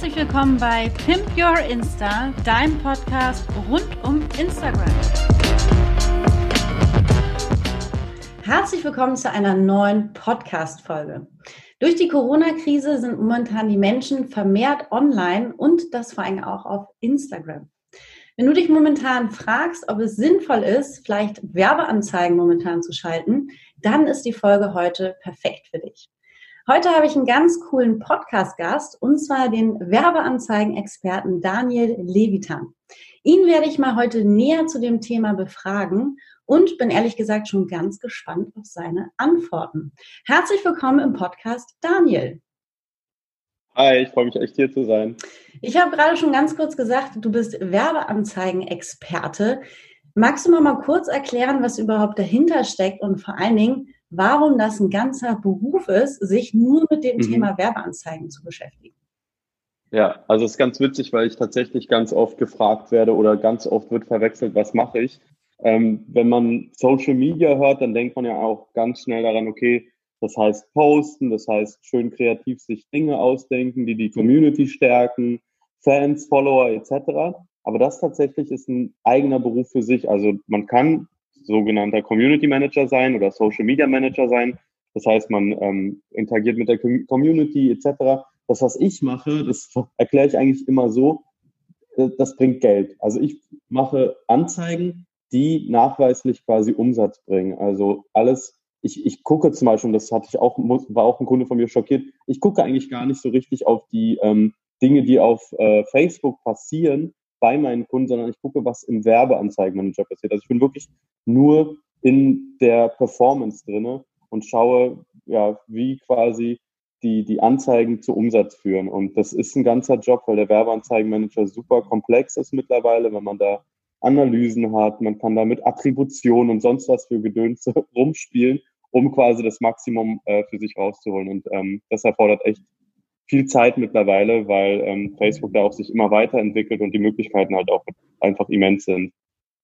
Herzlich willkommen bei Pimp Your Insta, deinem Podcast rund um Instagram. Herzlich willkommen zu einer neuen Podcast-Folge. Durch die Corona-Krise sind momentan die Menschen vermehrt online und das vor allem auch auf Instagram. Wenn du dich momentan fragst, ob es sinnvoll ist, vielleicht Werbeanzeigen momentan zu schalten, dann ist die Folge heute perfekt für dich. Heute habe ich einen ganz coolen Podcast-Gast und zwar den Werbeanzeigen-Experten Daniel Levitan. Ihn werde ich mal heute näher zu dem Thema befragen und bin ehrlich gesagt schon ganz gespannt auf seine Antworten. Herzlich willkommen im Podcast, Daniel. Hi, ich freue mich echt hier zu sein. Ich habe gerade schon ganz kurz gesagt, du bist Werbeanzeigen-Experte. Magst du mal, mal kurz erklären, was überhaupt dahinter steckt und vor allen Dingen, warum das ein ganzer Beruf ist, sich nur mit dem mhm. Thema Werbeanzeigen zu beschäftigen? Ja, also es ist ganz witzig, weil ich tatsächlich ganz oft gefragt werde oder ganz oft wird verwechselt, was mache ich? Ähm, wenn man Social Media hört, dann denkt man ja auch ganz schnell daran, okay, das heißt posten, das heißt schön kreativ sich Dinge ausdenken, die die Community stärken, Fans, Follower etc. Aber das tatsächlich ist ein eigener Beruf für sich. Also man kann sogenannter Community Manager sein oder Social Media Manager sein. Das heißt, man ähm, interagiert mit der Community etc. Das, was ich mache, das erkläre ich eigentlich immer so, äh, das bringt Geld. Also ich mache Anzeigen, die nachweislich quasi Umsatz bringen. Also alles, ich, ich gucke zum Beispiel, das hatte ich auch, war auch ein Kunde von mir schockiert, ich gucke eigentlich gar nicht so richtig auf die ähm, Dinge, die auf äh, Facebook passieren, bei meinen Kunden, sondern ich gucke, was im Werbeanzeigenmanager passiert. Also ich bin wirklich nur in der Performance drinne und schaue, ja, wie quasi die, die Anzeigen zu Umsatz führen. Und das ist ein ganzer Job, weil der Werbeanzeigenmanager super komplex ist mittlerweile, wenn man da Analysen hat, man kann da mit Attribution und sonst was für Gedöns rumspielen, um quasi das Maximum äh, für sich rauszuholen. Und ähm, das erfordert echt viel Zeit mittlerweile, weil ähm, Facebook da auch sich immer weiterentwickelt und die Möglichkeiten halt auch einfach immens sind.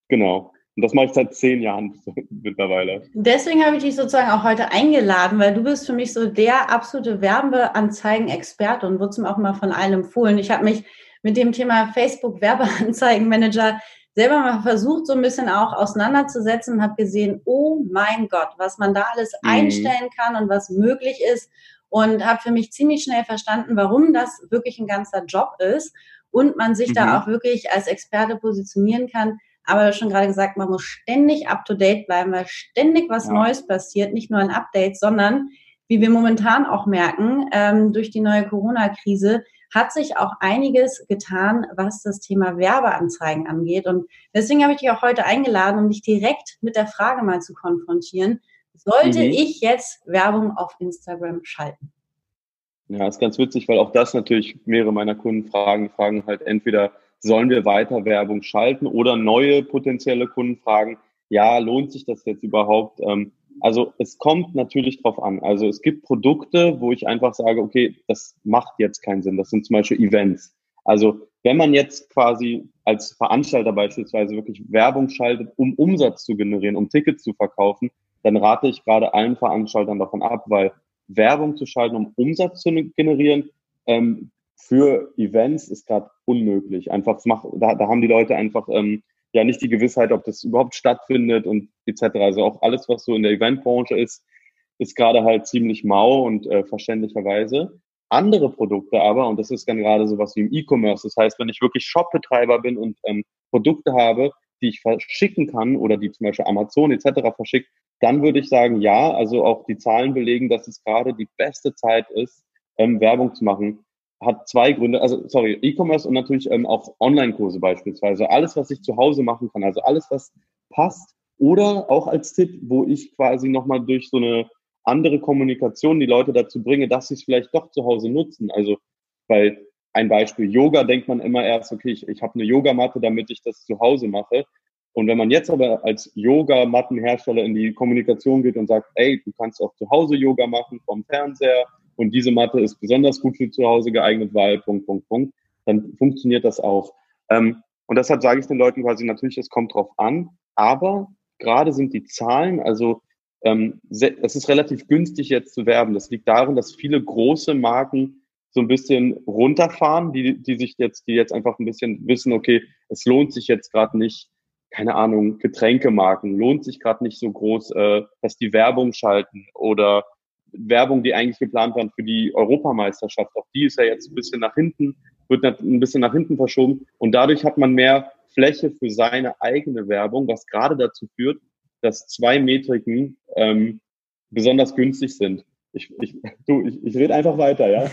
Genau. Und das mache ich seit zehn Jahren mittlerweile. Deswegen habe ich dich sozusagen auch heute eingeladen, weil du bist für mich so der absolute Werbeanzeigen-Experte und wurdest mir auch mal von allen empfohlen. Ich habe mich mit dem Thema Facebook Werbeanzeigenmanager selber mal versucht, so ein bisschen auch auseinanderzusetzen und habe gesehen, oh mein Gott, was man da alles mhm. einstellen kann und was möglich ist und habe für mich ziemlich schnell verstanden, warum das wirklich ein ganzer Job ist und man sich mhm. da auch wirklich als Experte positionieren kann. Aber schon gerade gesagt, man muss ständig up to date bleiben, weil ständig was ja. Neues passiert, nicht nur ein Update, sondern wie wir momentan auch merken, ähm, durch die neue Corona-Krise hat sich auch einiges getan, was das Thema Werbeanzeigen angeht. Und deswegen habe ich dich auch heute eingeladen, um dich direkt mit der Frage mal zu konfrontieren. Sollte mhm. ich jetzt Werbung auf Instagram schalten? Ja, ist ganz witzig, weil auch das natürlich mehrere meiner Kunden fragen, fragen halt entweder, sollen wir weiter Werbung schalten oder neue potenzielle Kunden fragen, ja, lohnt sich das jetzt überhaupt? Ähm, also es kommt natürlich drauf an. Also es gibt Produkte, wo ich einfach sage, okay, das macht jetzt keinen Sinn. Das sind zum Beispiel Events. Also wenn man jetzt quasi als Veranstalter beispielsweise wirklich Werbung schaltet, um Umsatz zu generieren, um Tickets zu verkaufen, dann rate ich gerade allen Veranstaltern davon ab, weil Werbung zu schalten, um Umsatz zu generieren, ähm, für Events ist gerade unmöglich. Einfach macht, da, da haben die Leute einfach ähm, ja nicht die Gewissheit, ob das überhaupt stattfindet und etc. Also auch alles, was so in der Eventbranche ist, ist gerade halt ziemlich mau und äh, verständlicherweise. Andere Produkte aber, und das ist dann gerade sowas wie im E-Commerce, das heißt, wenn ich wirklich Shopbetreiber bin und ähm, Produkte habe, die ich verschicken kann oder die zum Beispiel Amazon etc. verschickt, dann würde ich sagen, ja, also auch die Zahlen belegen, dass es gerade die beste Zeit ist, ähm, Werbung zu machen. Hat zwei Gründe, also sorry, E-Commerce und natürlich ähm, auch Online-Kurse beispielsweise. Alles, was ich zu Hause machen kann, also alles, was passt. Oder auch als Tipp, wo ich quasi nochmal durch so eine andere Kommunikation die Leute dazu bringe, dass sie es vielleicht doch zu Hause nutzen. Also bei ein Beispiel Yoga denkt man immer erst, okay, ich, ich habe eine Yogamatte, damit ich das zu Hause mache. Und wenn man jetzt aber als Yoga-Mattenhersteller in die Kommunikation geht und sagt, ey, du kannst auch zu Hause Yoga machen vom Fernseher und diese Matte ist besonders gut für zu Hause geeignet, weil Punkt, Punkt, Punkt, dann funktioniert das auch. Ähm, und deshalb sage ich den Leuten quasi natürlich, es kommt drauf an, aber gerade sind die Zahlen, also ähm, es ist relativ günstig jetzt zu werben. Das liegt daran, dass viele große Marken so ein bisschen runterfahren, die, die sich jetzt, die jetzt einfach ein bisschen wissen, okay, es lohnt sich jetzt gerade nicht, keine Ahnung, Getränkemarken, lohnt sich gerade nicht so groß, äh, dass die Werbung schalten oder Werbung, die eigentlich geplant waren für die Europameisterschaft, auch die ist ja jetzt ein bisschen nach hinten, wird ein bisschen nach hinten verschoben und dadurch hat man mehr Fläche für seine eigene Werbung, was gerade dazu führt, dass zwei Metriken ähm, besonders günstig sind. Ich, ich, du, ich, ich rede einfach weiter, ja?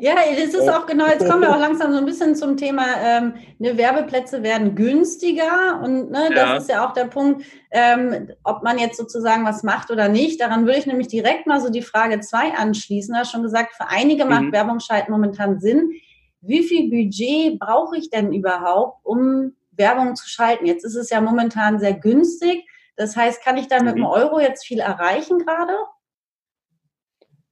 Ja, das ist auch genau, jetzt kommen wir auch langsam so ein bisschen zum Thema, ähm, ne, Werbeplätze werden günstiger und ne, das ja. ist ja auch der Punkt, ähm, ob man jetzt sozusagen was macht oder nicht. Daran würde ich nämlich direkt mal so die Frage zwei anschließen. Du hast schon gesagt, für einige macht mhm. Werbung schalten momentan Sinn. Wie viel Budget brauche ich denn überhaupt, um Werbung zu schalten? Jetzt ist es ja momentan sehr günstig. Das heißt, kann ich da mit mhm. einem Euro jetzt viel erreichen gerade?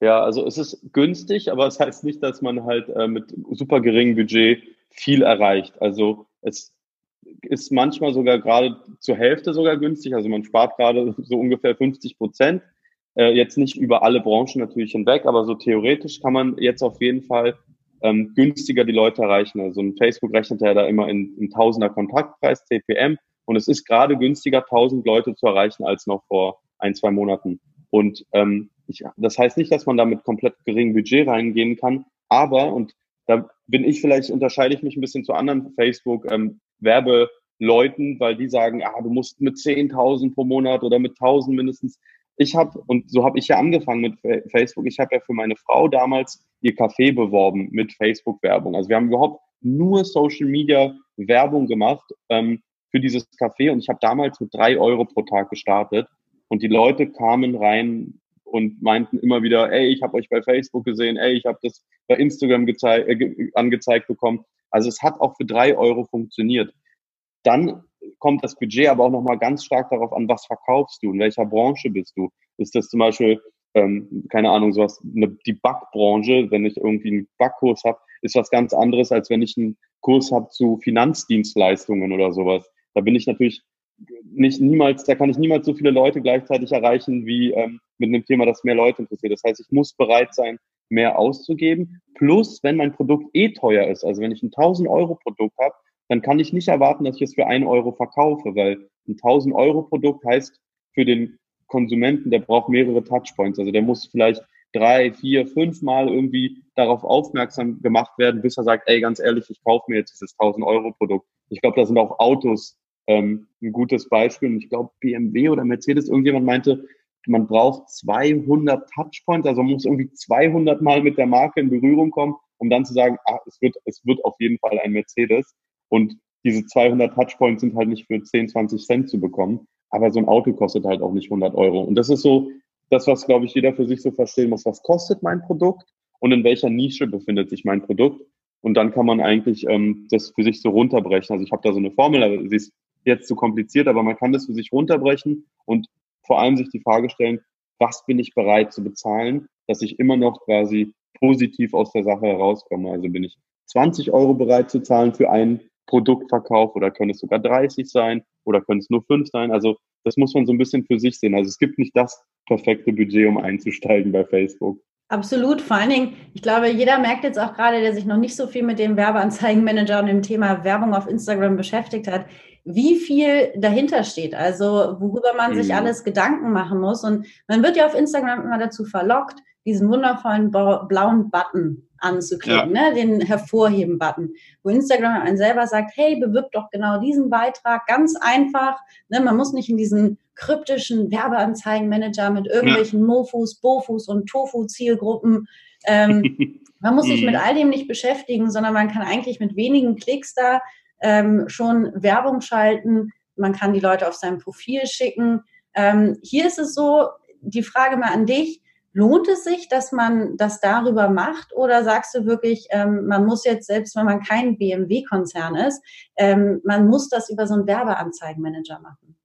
Ja, also es ist günstig, aber es heißt nicht, dass man halt äh, mit super geringem Budget viel erreicht. Also es ist manchmal sogar gerade zur Hälfte sogar günstig. Also man spart gerade so ungefähr 50 Prozent. Äh, jetzt nicht über alle Branchen natürlich hinweg, aber so theoretisch kann man jetzt auf jeden Fall ähm, günstiger die Leute erreichen. Also ein Facebook rechnet ja da immer in, in Tausender Kontaktpreis, CPM. Und es ist gerade günstiger, 1000 Leute zu erreichen als noch vor ein, zwei Monaten. Und ähm, ich, das heißt nicht, dass man da mit komplett geringem Budget reingehen kann, aber, und da bin ich vielleicht, unterscheide ich mich ein bisschen zu anderen Facebook-Werbeleuten, ähm, weil die sagen, ah, du musst mit 10.000 pro Monat oder mit 1.000 mindestens. Ich habe, und so habe ich ja angefangen mit Facebook, ich habe ja für meine Frau damals ihr Café beworben mit Facebook-Werbung. Also wir haben überhaupt nur Social-Media-Werbung gemacht ähm, für dieses Café und ich habe damals mit drei Euro pro Tag gestartet und die Leute kamen rein und meinten immer wieder, ey, ich habe euch bei Facebook gesehen, ey, ich habe das bei Instagram äh, angezeigt bekommen. Also es hat auch für drei Euro funktioniert. Dann kommt das Budget aber auch nochmal ganz stark darauf an, was verkaufst du, in welcher Branche bist du. Ist das zum Beispiel, ähm, keine Ahnung, sowas, eine, die Backbranche, wenn ich irgendwie einen Backkurs habe, ist was ganz anderes, als wenn ich einen Kurs habe zu Finanzdienstleistungen oder sowas. Da bin ich natürlich nicht niemals, da kann ich niemals so viele Leute gleichzeitig erreichen wie ähm, mit einem Thema, das mehr Leute interessiert. Das heißt, ich muss bereit sein, mehr auszugeben. Plus, wenn mein Produkt eh teuer ist, also wenn ich ein 1000 Euro Produkt habe, dann kann ich nicht erwarten, dass ich es für einen Euro verkaufe, weil ein 1000 Euro Produkt heißt für den Konsumenten, der braucht mehrere Touchpoints. Also der muss vielleicht drei, vier, fünf Mal irgendwie darauf aufmerksam gemacht werden, bis er sagt, ey, ganz ehrlich, ich kaufe mir jetzt dieses 1000 Euro Produkt. Ich glaube, da sind auch Autos ähm, ein gutes Beispiel. Und ich glaube, BMW oder Mercedes, irgendjemand meinte, man braucht 200 Touchpoints, also man muss irgendwie 200 Mal mit der Marke in Berührung kommen, um dann zu sagen, ah, es wird, es wird auf jeden Fall ein Mercedes. Und diese 200 Touchpoints sind halt nicht für 10, 20 Cent zu bekommen. Aber so ein Auto kostet halt auch nicht 100 Euro. Und das ist so das, was, glaube ich, jeder für sich so verstehen muss. Was kostet mein Produkt und in welcher Nische befindet sich mein Produkt? Und dann kann man eigentlich ähm, das für sich so runterbrechen. Also ich habe da so eine Formel, aber sie ist jetzt zu kompliziert, aber man kann das für sich runterbrechen und vor allem sich die Frage stellen, was bin ich bereit zu bezahlen, dass ich immer noch quasi positiv aus der Sache herauskomme. Also bin ich 20 Euro bereit zu zahlen für einen Produktverkauf oder können es sogar 30 sein oder können es nur 5 sein. Also das muss man so ein bisschen für sich sehen. Also es gibt nicht das perfekte Budget, um einzusteigen bei Facebook. Absolut. Vor allen Dingen, ich glaube, jeder merkt jetzt auch gerade, der sich noch nicht so viel mit dem Werbeanzeigenmanager und dem Thema Werbung auf Instagram beschäftigt hat, wie viel dahinter steht, also worüber man sich mhm. alles Gedanken machen muss. Und man wird ja auf Instagram immer dazu verlockt, diesen wundervollen blauen Button anzuklicken, ja. ne? den Hervorheben-Button, wo Instagram einen selber sagt, hey, bewirb doch genau diesen Beitrag, ganz einfach. Ne? Man muss nicht in diesen kryptischen Werbeanzeigenmanager mit irgendwelchen ja. Mofus, Bofus und Tofu-Zielgruppen. Ähm, man muss sich mit mhm. all dem nicht beschäftigen, sondern man kann eigentlich mit wenigen Klicks da ähm, schon Werbung schalten. Man kann die Leute auf sein Profil schicken. Ähm, hier ist es so, die Frage mal an dich, lohnt es sich, dass man das darüber macht oder sagst du wirklich, ähm, man muss jetzt, selbst wenn man kein BMW-Konzern ist, ähm, man muss das über so einen Werbeanzeigenmanager machen?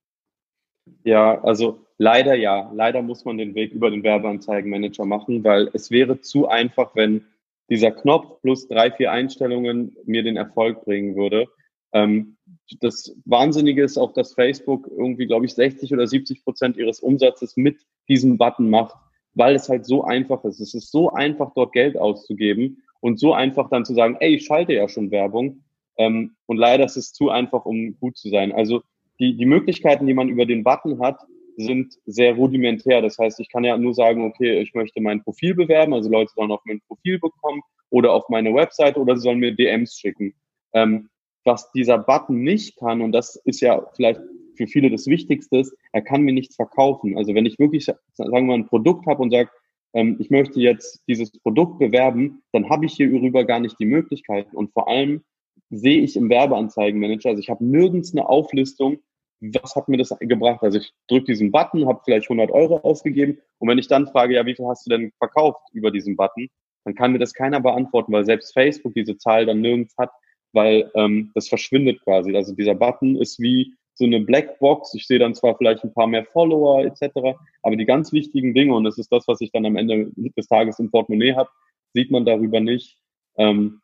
Ja, also leider ja. Leider muss man den Weg über den Werbeanzeigenmanager machen, weil es wäre zu einfach, wenn dieser Knopf plus drei, vier Einstellungen mir den Erfolg bringen würde. Ähm, das Wahnsinnige ist auch, dass Facebook irgendwie, glaube ich, 60 oder 70 Prozent ihres Umsatzes mit diesem Button macht, weil es halt so einfach ist. Es ist so einfach, dort Geld auszugeben Und so einfach dann zu sagen, ey, ich schalte ja schon Werbung. Ähm, und leider ist es zu einfach, um gut zu sein. Also die, die Möglichkeiten, die man über den Button hat, sind sehr rudimentär. Das heißt, ich kann ja nur sagen, okay, ich möchte mein Profil bewerben, also Leute sollen auf mein Profil bekommen oder auf meine Webseite oder sie sollen mir DMs schicken. Ähm, was dieser Button nicht kann, und das ist ja vielleicht für viele das Wichtigste, er kann mir nichts verkaufen. Also wenn ich wirklich, sagen wir mal, ein Produkt habe und sage, ähm, ich möchte jetzt dieses Produkt bewerben, dann habe ich hierüber gar nicht die Möglichkeiten. Und vor allem sehe ich im Werbeanzeigenmanager, also ich habe nirgends eine Auflistung, was hat mir das gebracht? Also ich drücke diesen Button, habe vielleicht 100 Euro ausgegeben und wenn ich dann frage, ja, wie viel hast du denn verkauft über diesen Button, dann kann mir das keiner beantworten, weil selbst Facebook diese Zahl dann nirgends hat, weil ähm, das verschwindet quasi. Also dieser Button ist wie so eine Blackbox. Ich sehe dann zwar vielleicht ein paar mehr Follower etc., aber die ganz wichtigen Dinge, und das ist das, was ich dann am Ende des Tages im Portemonnaie habe, sieht man darüber nicht. Ähm,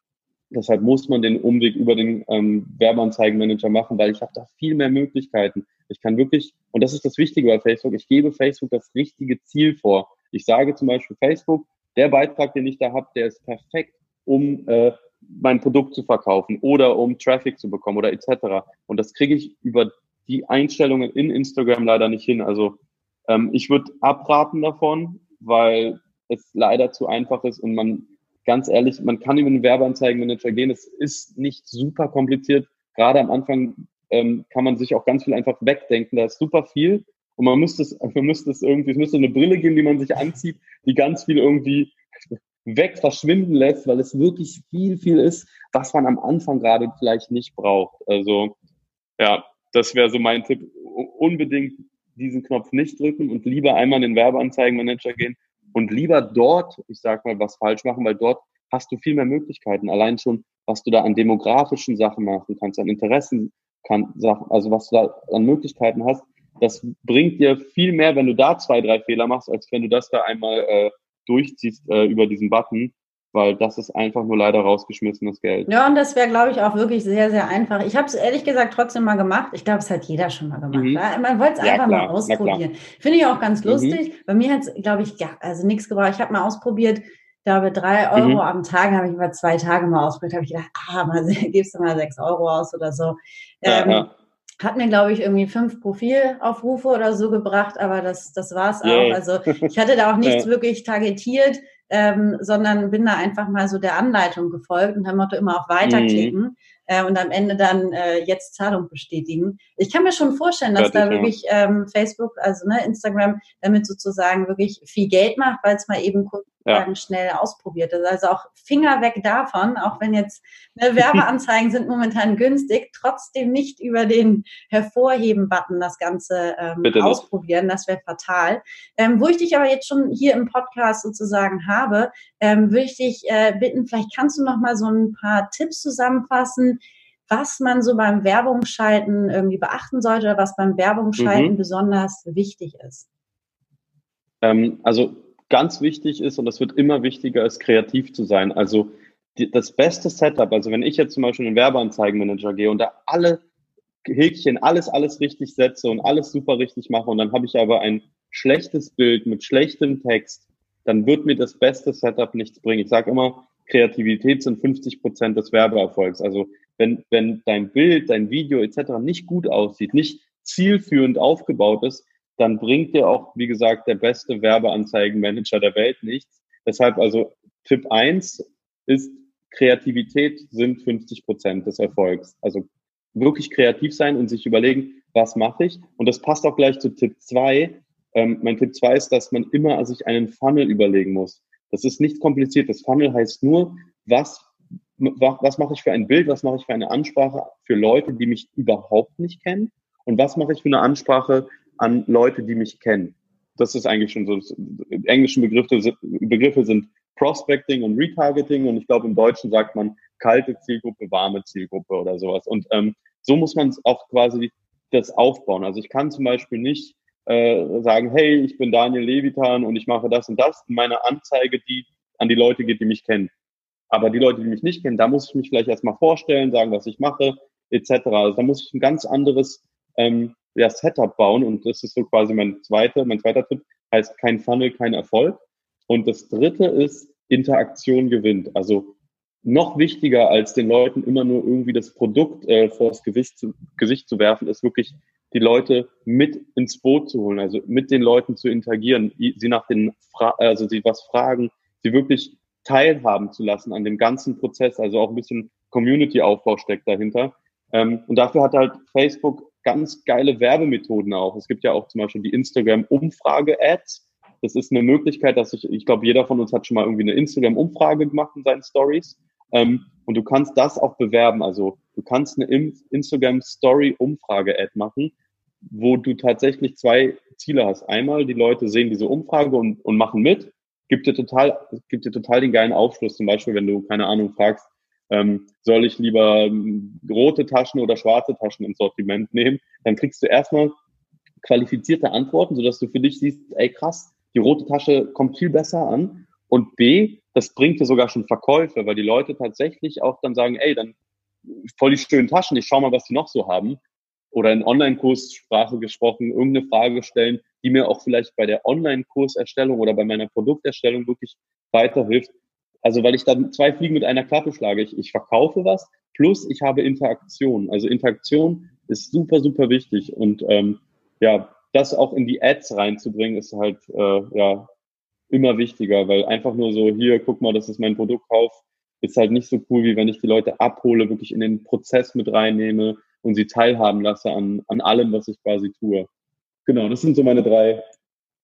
Deshalb muss man den Umweg über den ähm, Werbeanzeigenmanager machen, weil ich habe da viel mehr Möglichkeiten. Ich kann wirklich, und das ist das Wichtige bei Facebook, ich gebe Facebook das richtige Ziel vor. Ich sage zum Beispiel Facebook, der Beitrag, den ich da habe, der ist perfekt, um äh, mein Produkt zu verkaufen oder um Traffic zu bekommen oder etc. Und das kriege ich über die Einstellungen in Instagram leider nicht hin. Also ähm, ich würde abraten davon, weil es leider zu einfach ist und man ganz ehrlich, man kann über einen Werbeanzeigenmanager gehen. Es ist nicht super kompliziert. Gerade am Anfang ähm, kann man sich auch ganz viel einfach wegdenken. Da ist super viel. Und man müsste es, man müsste es irgendwie, es müsste eine Brille geben, die man sich anzieht, die ganz viel irgendwie weg verschwinden lässt, weil es wirklich viel, viel ist, was man am Anfang gerade vielleicht nicht braucht. Also, ja, das wäre so mein Tipp. Unbedingt diesen Knopf nicht drücken und lieber einmal in den Werbeanzeigenmanager gehen und lieber dort, ich sag mal, was falsch machen, weil dort hast du viel mehr Möglichkeiten. Allein schon, was du da an demografischen Sachen machen kannst, an Interessen, kann, also was du da an Möglichkeiten hast, das bringt dir viel mehr, wenn du da zwei, drei Fehler machst, als wenn du das da einmal äh, durchziehst äh, über diesen Button weil das ist einfach nur leider rausgeschmissenes Geld. Ja, und das wäre, glaube ich, auch wirklich sehr, sehr einfach. Ich habe es ehrlich gesagt trotzdem mal gemacht. Ich glaube, es hat jeder schon mal gemacht. Mhm. Man wollte es ja, einfach klar, mal ausprobieren. Finde ich auch ganz mhm. lustig. Mhm. Bei mir hat es, glaube ich, ja, also nichts gebraucht. Ich habe mal ausprobiert, ich glaube, drei Euro mhm. am Tag habe ich über zwei Tage mal ausprobiert. habe ich gedacht, ah, mal gibst du mal sechs Euro aus oder so. Ja, ähm, ja. Hat mir, glaube ich, irgendwie fünf Profilaufrufe oder so gebracht, aber das, das war es auch. Also ich hatte da auch nichts wirklich targetiert ähm, sondern bin da einfach mal so der Anleitung gefolgt und haben immer auf Weiterklicken. Mhm äh, und am Ende dann äh, jetzt Zahlung bestätigen. Ich kann mir schon vorstellen, dass da wirklich ähm, Facebook, also ne, Instagram, damit sozusagen wirklich viel Geld macht, weil es mal eben kurz ja. schnell ausprobiert ist. Also auch Finger weg davon, auch wenn jetzt ne, Werbeanzeigen sind momentan günstig, trotzdem nicht über den Hervorheben-Button das Ganze ähm, ausprobieren. Das wäre fatal. Ähm, wo ich dich aber jetzt schon hier im Podcast sozusagen habe, ähm, würde ich dich äh, bitten, vielleicht kannst du noch mal so ein paar Tipps zusammenfassen, was man so beim Werbungsschalten irgendwie beachten sollte oder was beim Werbungsschalten mhm. besonders wichtig ist? Ähm, also ganz wichtig ist, und das wird immer wichtiger, ist kreativ zu sein. Also die, das beste Setup, also wenn ich jetzt zum Beispiel in den Werbeanzeigenmanager gehe und da alle Häkchen, alles, alles richtig setze und alles super richtig mache und dann habe ich aber ein schlechtes Bild mit schlechtem Text, dann wird mir das beste Setup nichts bringen. Ich sage immer, Kreativität sind 50 Prozent des Werbeerfolgs. Also wenn, wenn dein Bild, dein Video etc. nicht gut aussieht, nicht zielführend aufgebaut ist, dann bringt dir auch, wie gesagt, der beste Werbeanzeigenmanager der Welt nichts. Deshalb also Tipp eins ist, Kreativität sind 50 Prozent des Erfolgs. Also wirklich kreativ sein und sich überlegen, was mache ich? Und das passt auch gleich zu Tipp zwei. Ähm, mein Tipp zwei ist, dass man immer sich einen Funnel überlegen muss. Das ist nicht kompliziert. Das Funnel heißt nur, was was mache ich für ein Bild, was mache ich für eine Ansprache für Leute, die mich überhaupt nicht kennen und was mache ich für eine Ansprache an Leute, die mich kennen. Das ist eigentlich schon so, englische Begriffe, Begriffe sind Prospecting und Retargeting und ich glaube im Deutschen sagt man kalte Zielgruppe, warme Zielgruppe oder sowas. Und ähm, so muss man auch quasi das aufbauen. Also ich kann zum Beispiel nicht äh, sagen, hey, ich bin Daniel Levitan und ich mache das und das in meiner Anzeige, die an die Leute geht, die mich kennen. Aber die Leute, die mich nicht kennen, da muss ich mich vielleicht erstmal vorstellen, sagen, was ich mache, etc. Also da muss ich ein ganz anderes ähm, ja, Setup bauen und das ist so quasi mein zweiter, mein zweiter Tipp, heißt kein Funnel, kein Erfolg. Und das dritte ist, Interaktion gewinnt. Also noch wichtiger als den Leuten immer nur irgendwie das Produkt äh, vors Gesicht zu, Gesicht zu werfen, ist wirklich die Leute mit ins Boot zu holen, also mit den Leuten zu interagieren, sie nach den, Fra also sie was fragen, sie wirklich teilhaben zu lassen an dem ganzen Prozess, also auch ein bisschen Community-Aufbau steckt dahinter. Ähm, und dafür hat halt Facebook ganz geile Werbemethoden auch. Es gibt ja auch zum Beispiel die Instagram-Umfrage-Ads. Das ist eine Möglichkeit, dass ich, ich glaube, jeder von uns hat schon mal irgendwie eine Instagram-Umfrage gemacht in seinen Stories. Ähm, und du kannst das auch bewerben. Also du kannst eine Instagram-Story-Umfrage-Ad machen, wo du tatsächlich zwei Ziele hast. Einmal, die Leute sehen diese Umfrage und, und machen mit. Gibt dir total, gibt dir total den geilen Aufschluss. Zum Beispiel, wenn du, keine Ahnung, fragst, ähm, soll ich lieber ähm, rote Taschen oder schwarze Taschen im Sortiment nehmen, dann kriegst du erstmal qualifizierte Antworten, sodass du für dich siehst, ey krass, die rote Tasche kommt viel besser an. Und B, das bringt dir sogar schon Verkäufe, weil die Leute tatsächlich auch dann sagen, ey, dann voll die schönen Taschen, ich schau mal, was die noch so haben. Oder in Online-Kurssprache gesprochen, irgendeine Frage stellen, die mir auch vielleicht bei der Online-Kurserstellung oder bei meiner Produkterstellung wirklich weiterhilft. Also weil ich dann zwei Fliegen mit einer Klappe schlage. Ich, ich verkaufe was, plus ich habe Interaktion. Also Interaktion ist super, super wichtig. Und ähm, ja, das auch in die Ads reinzubringen, ist halt äh, ja immer wichtiger, weil einfach nur so, hier, guck mal, das ist mein Produktkauf, ist halt nicht so cool, wie wenn ich die Leute abhole, wirklich in den Prozess mit reinnehme und sie teilhaben lasse an, an allem, was ich quasi tue. Genau, das sind so meine drei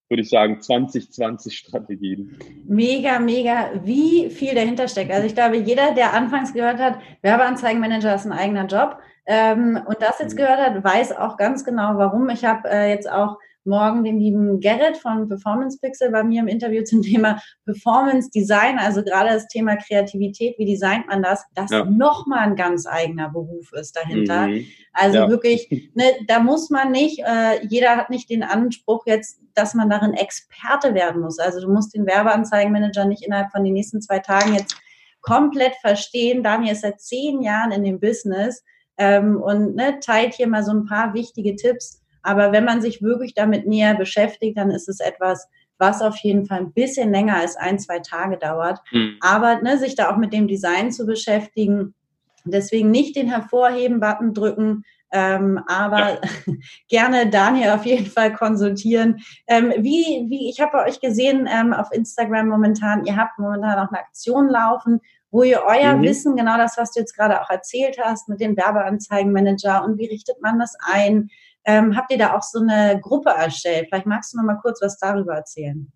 würde ich sagen, 2020 Strategien. Mega, mega, wie viel dahinter steckt. Also ich glaube, jeder, der anfangs gehört hat, Werbeanzeigenmanager ist ein eigener Job ähm, und das jetzt mhm. gehört hat, weiß auch ganz genau, warum. Ich habe äh, jetzt auch morgen den lieben Gerrit von Performance Pixel bei mir im Interview zum Thema Performance Design, also gerade das Thema Kreativität, wie designt man das, das ja. nochmal ein ganz eigener Beruf ist dahinter. Mhm. Also ja. wirklich, ne, da muss man nicht, äh, jeder hat nicht den Anspruch jetzt, dass man darin Experte werden muss. Also du musst den Werbeanzeigenmanager nicht innerhalb von den nächsten zwei Tagen jetzt komplett verstehen. Daniel ist seit zehn Jahren in dem Business ähm, und ne, teilt hier mal so ein paar wichtige Tipps aber wenn man sich wirklich damit näher beschäftigt, dann ist es etwas, was auf jeden Fall ein bisschen länger als ein, zwei Tage dauert. Mhm. Aber ne, sich da auch mit dem Design zu beschäftigen, deswegen nicht den Hervorheben-Button drücken, ähm, aber ja. gerne Daniel auf jeden Fall konsultieren. Ähm, wie, wie, ich habe bei euch gesehen ähm, auf Instagram momentan, ihr habt momentan auch eine Aktion laufen, wo ihr euer mhm. Wissen, genau das, was du jetzt gerade auch erzählt hast, mit dem Werbeanzeigenmanager und wie richtet man das ein, ähm, habt ihr da auch so eine Gruppe erstellt? Vielleicht magst du noch mal kurz was darüber erzählen.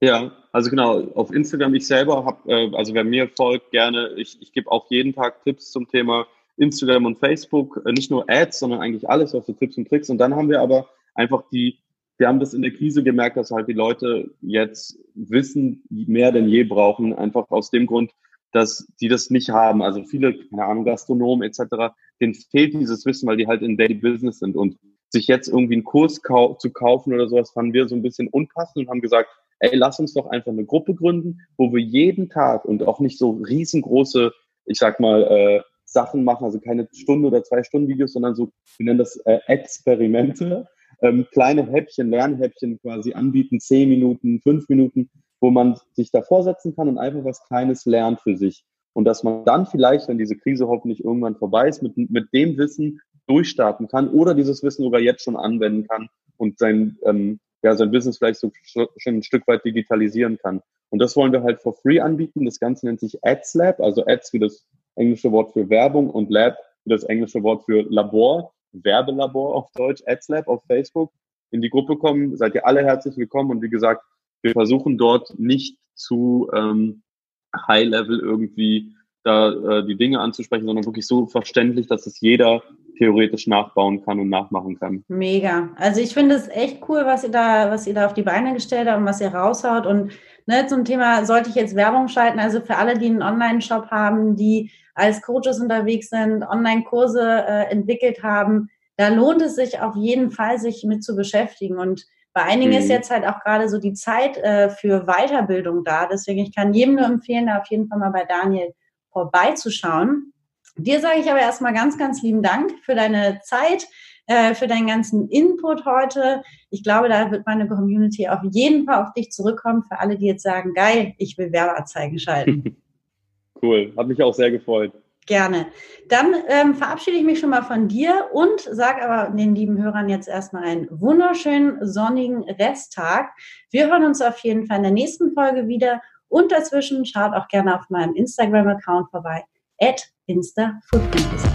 Ja, also genau, auf Instagram, ich selber habe, äh, also wer mir folgt, gerne, ich, ich gebe auch jeden Tag Tipps zum Thema Instagram und Facebook, äh, nicht nur Ads, sondern eigentlich alles, auch so Tipps und Tricks. Und dann haben wir aber einfach die, wir haben das in der Krise gemerkt, dass halt die Leute jetzt Wissen mehr denn je brauchen, einfach aus dem Grund, dass die das nicht haben. Also viele, keine Ahnung, Gastronomen etc., denen fehlt dieses Wissen, weil die halt in Daily Business sind. Und sich jetzt irgendwie einen Kurs kau zu kaufen oder sowas, fanden wir so ein bisschen unpassend und haben gesagt, ey, lass uns doch einfach eine Gruppe gründen, wo wir jeden Tag und auch nicht so riesengroße, ich sag mal, äh, Sachen machen, also keine Stunde oder zwei Stunden Videos, sondern so, wir nennen das äh, Experimente, ähm, kleine Häppchen, Lernhäppchen quasi anbieten, zehn Minuten, fünf Minuten, wo man sich da vorsetzen kann und einfach was Kleines lernt für sich. Und dass man dann vielleicht, wenn diese Krise hoffentlich irgendwann vorbei ist, mit, mit dem Wissen durchstarten kann oder dieses Wissen sogar jetzt schon anwenden kann und sein, ähm, ja, sein Business vielleicht so schon ein Stück weit digitalisieren kann. Und das wollen wir halt for free anbieten. Das Ganze nennt sich Ads Lab, also Ads wie das englische Wort für Werbung und Lab wie das englische Wort für Labor, Werbelabor auf Deutsch, Ads Lab auf Facebook. In die Gruppe kommen, seid ihr alle herzlich willkommen und wie gesagt, wir versuchen dort nicht zu ähm, High Level irgendwie da äh, die Dinge anzusprechen, sondern wirklich so verständlich, dass es jeder theoretisch nachbauen kann und nachmachen kann. Mega. Also ich finde es echt cool, was ihr da, was ihr da auf die Beine gestellt habt und was ihr raushaut. Und ne, zum Thema, sollte ich jetzt Werbung schalten? Also für alle, die einen Online-Shop haben, die als Coaches unterwegs sind, Online-Kurse äh, entwickelt haben, da lohnt es sich auf jeden Fall, sich mit zu beschäftigen. Und bei einigen mhm. ist jetzt halt auch gerade so die Zeit äh, für Weiterbildung da. Deswegen, ich kann jedem nur empfehlen, da auf jeden Fall mal bei Daniel vorbeizuschauen. Dir sage ich aber erstmal ganz, ganz lieben Dank für deine Zeit, äh, für deinen ganzen Input heute. Ich glaube, da wird meine Community auf jeden Fall auf dich zurückkommen, für alle, die jetzt sagen, geil, ich will Werbeanzeigen schalten. Cool, hat mich auch sehr gefreut. Gerne. Dann ähm, verabschiede ich mich schon mal von dir und sage aber den lieben Hörern jetzt erstmal einen wunderschönen sonnigen Resttag. Wir hören uns auf jeden Fall in der nächsten Folge wieder und dazwischen schaut auch gerne auf meinem Instagram-Account vorbei, at instafoodbusiness.